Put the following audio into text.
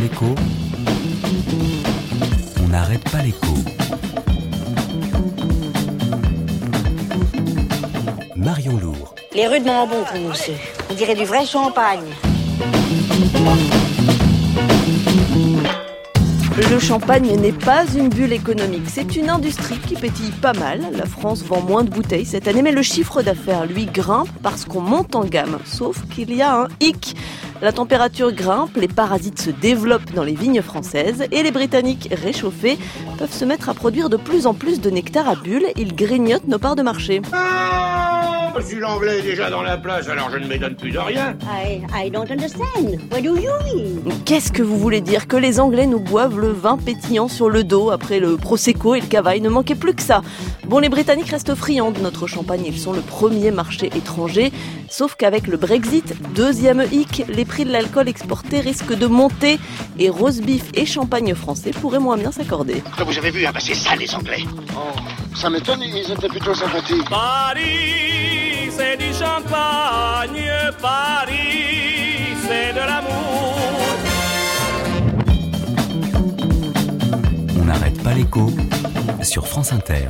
l'écho On n'arrête pas l'écho. Marion Lourd. Les rues de bon pour on dirait du vrai champagne. Le champagne n'est pas une bulle économique, c'est une industrie qui pétille pas mal. La France vend moins de bouteilles cette année, mais le chiffre d'affaires, lui, grimpe parce qu'on monte en gamme. Sauf qu'il y a un hic. La température grimpe, les parasites se développent dans les vignes françaises et les Britanniques réchauffés peuvent se mettre à produire de plus en plus de nectar à bulles. Ils grignotent nos parts de marché. Ah, je suis l'anglais déjà dans la place, alors je ne m'étonne plus de rien. I, I don't understand. What do you mean? Qu'est-ce que vous voulez dire Que les Anglais nous boivent le vin pétillant sur le dos après le Prosecco et le Cavaille Ne manquait plus que ça? Bon, les Britanniques restent friands de notre champagne. Ils sont le premier marché étranger. Sauf qu'avec le Brexit, deuxième hic, les prix de l'alcool exporté risquent de monter et rose beef et champagne français pourraient moins bien s'accorder. Vous avez vu, ah bah c'est ça les Anglais. Oh, ça m'étonne, ils étaient plutôt sympathiques. Paris, c'est du champagne. Paris, c'est de l'amour. On n'arrête pas l'écho sur France Inter.